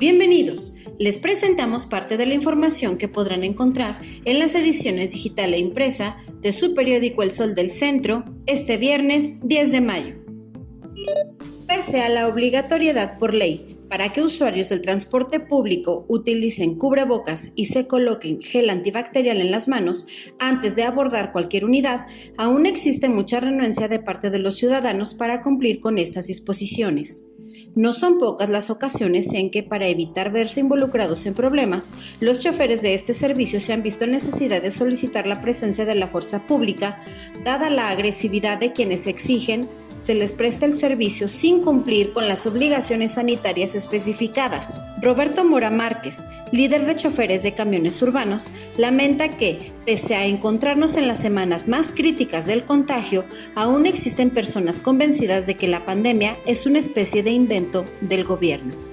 Bienvenidos. Les presentamos parte de la información que podrán encontrar en las ediciones digital e impresa de su periódico El Sol del Centro este viernes 10 de mayo. Pese a la obligatoriedad por ley para que usuarios del transporte público utilicen cubrebocas y se coloquen gel antibacterial en las manos antes de abordar cualquier unidad, aún existe mucha renuencia de parte de los ciudadanos para cumplir con estas disposiciones. No son pocas las ocasiones en que, para evitar verse involucrados en problemas, los choferes de este servicio se han visto en necesidad de solicitar la presencia de la fuerza pública, dada la agresividad de quienes exigen se les presta el servicio sin cumplir con las obligaciones sanitarias especificadas. Roberto Mora Márquez, líder de choferes de camiones urbanos, lamenta que, pese a encontrarnos en las semanas más críticas del contagio, aún existen personas convencidas de que la pandemia es una especie de invento del gobierno.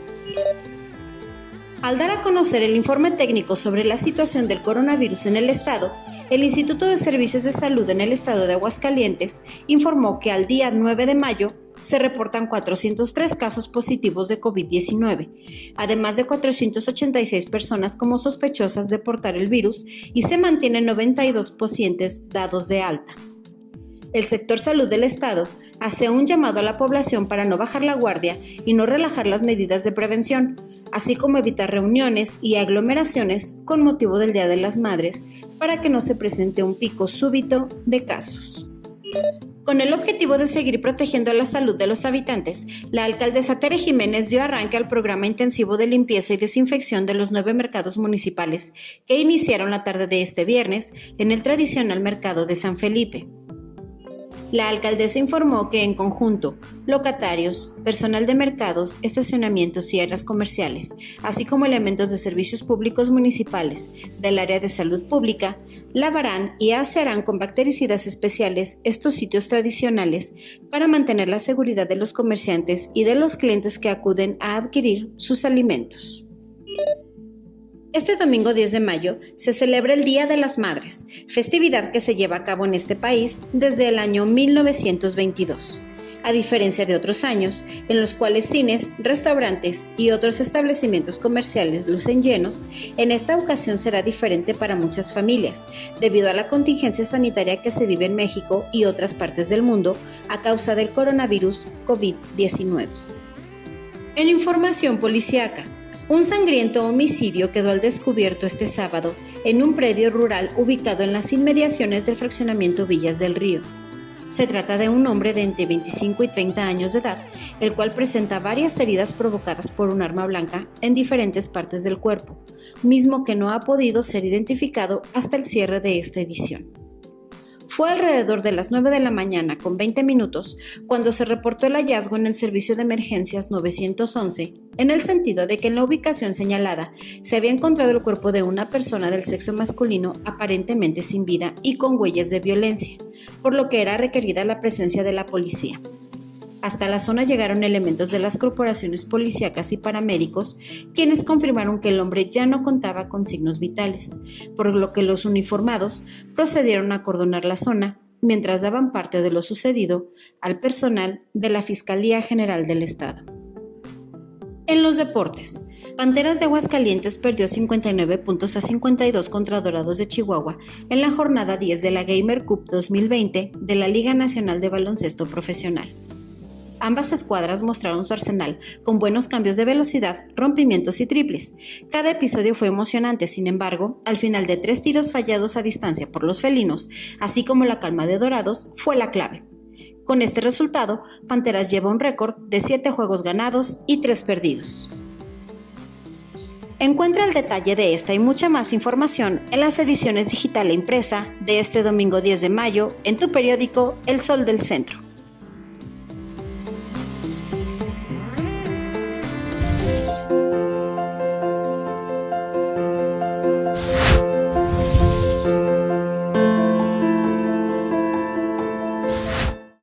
Al dar a conocer el informe técnico sobre la situación del coronavirus en el estado, el Instituto de Servicios de Salud en el estado de Aguascalientes informó que al día 9 de mayo se reportan 403 casos positivos de COVID-19, además de 486 personas como sospechosas de portar el virus y se mantienen 92 pacientes dados de alta. El sector salud del Estado hace un llamado a la población para no bajar la guardia y no relajar las medidas de prevención, así como evitar reuniones y aglomeraciones con motivo del Día de las Madres para que no se presente un pico súbito de casos. Con el objetivo de seguir protegiendo la salud de los habitantes, la alcaldesa Tere Jiménez dio arranque al programa intensivo de limpieza y desinfección de los nueve mercados municipales que iniciaron la tarde de este viernes en el tradicional mercado de San Felipe. La alcaldesa informó que en conjunto, locatarios, personal de mercados, estacionamientos y áreas comerciales, así como elementos de servicios públicos municipales del área de salud pública, lavarán y asearán con bactericidas especiales estos sitios tradicionales para mantener la seguridad de los comerciantes y de los clientes que acuden a adquirir sus alimentos. Este domingo 10 de mayo se celebra el Día de las Madres, festividad que se lleva a cabo en este país desde el año 1922. A diferencia de otros años, en los cuales cines, restaurantes y otros establecimientos comerciales lucen llenos, en esta ocasión será diferente para muchas familias, debido a la contingencia sanitaria que se vive en México y otras partes del mundo a causa del coronavirus COVID-19. En información policiaca, un sangriento homicidio quedó al descubierto este sábado en un predio rural ubicado en las inmediaciones del fraccionamiento Villas del Río. Se trata de un hombre de entre 25 y 30 años de edad, el cual presenta varias heridas provocadas por un arma blanca en diferentes partes del cuerpo, mismo que no ha podido ser identificado hasta el cierre de esta edición. Fue alrededor de las 9 de la mañana con 20 minutos cuando se reportó el hallazgo en el servicio de emergencias 911, en el sentido de que en la ubicación señalada se había encontrado el cuerpo de una persona del sexo masculino aparentemente sin vida y con huellas de violencia, por lo que era requerida la presencia de la policía. Hasta la zona llegaron elementos de las corporaciones policíacas y paramédicos, quienes confirmaron que el hombre ya no contaba con signos vitales, por lo que los uniformados procedieron a acordonar la zona mientras daban parte de lo sucedido al personal de la Fiscalía General del Estado. En los deportes, Panteras de Aguascalientes perdió 59 puntos a 52 contra Dorados de Chihuahua en la jornada 10 de la Gamer Cup 2020 de la Liga Nacional de Baloncesto Profesional. Ambas escuadras mostraron su arsenal, con buenos cambios de velocidad, rompimientos y triples. Cada episodio fue emocionante, sin embargo, al final de tres tiros fallados a distancia por los felinos, así como la calma de Dorados, fue la clave. Con este resultado, Panteras lleva un récord de 7 juegos ganados y 3 perdidos. Encuentra el detalle de esta y mucha más información en las ediciones digital e impresa de este domingo 10 de mayo en tu periódico El Sol del Centro.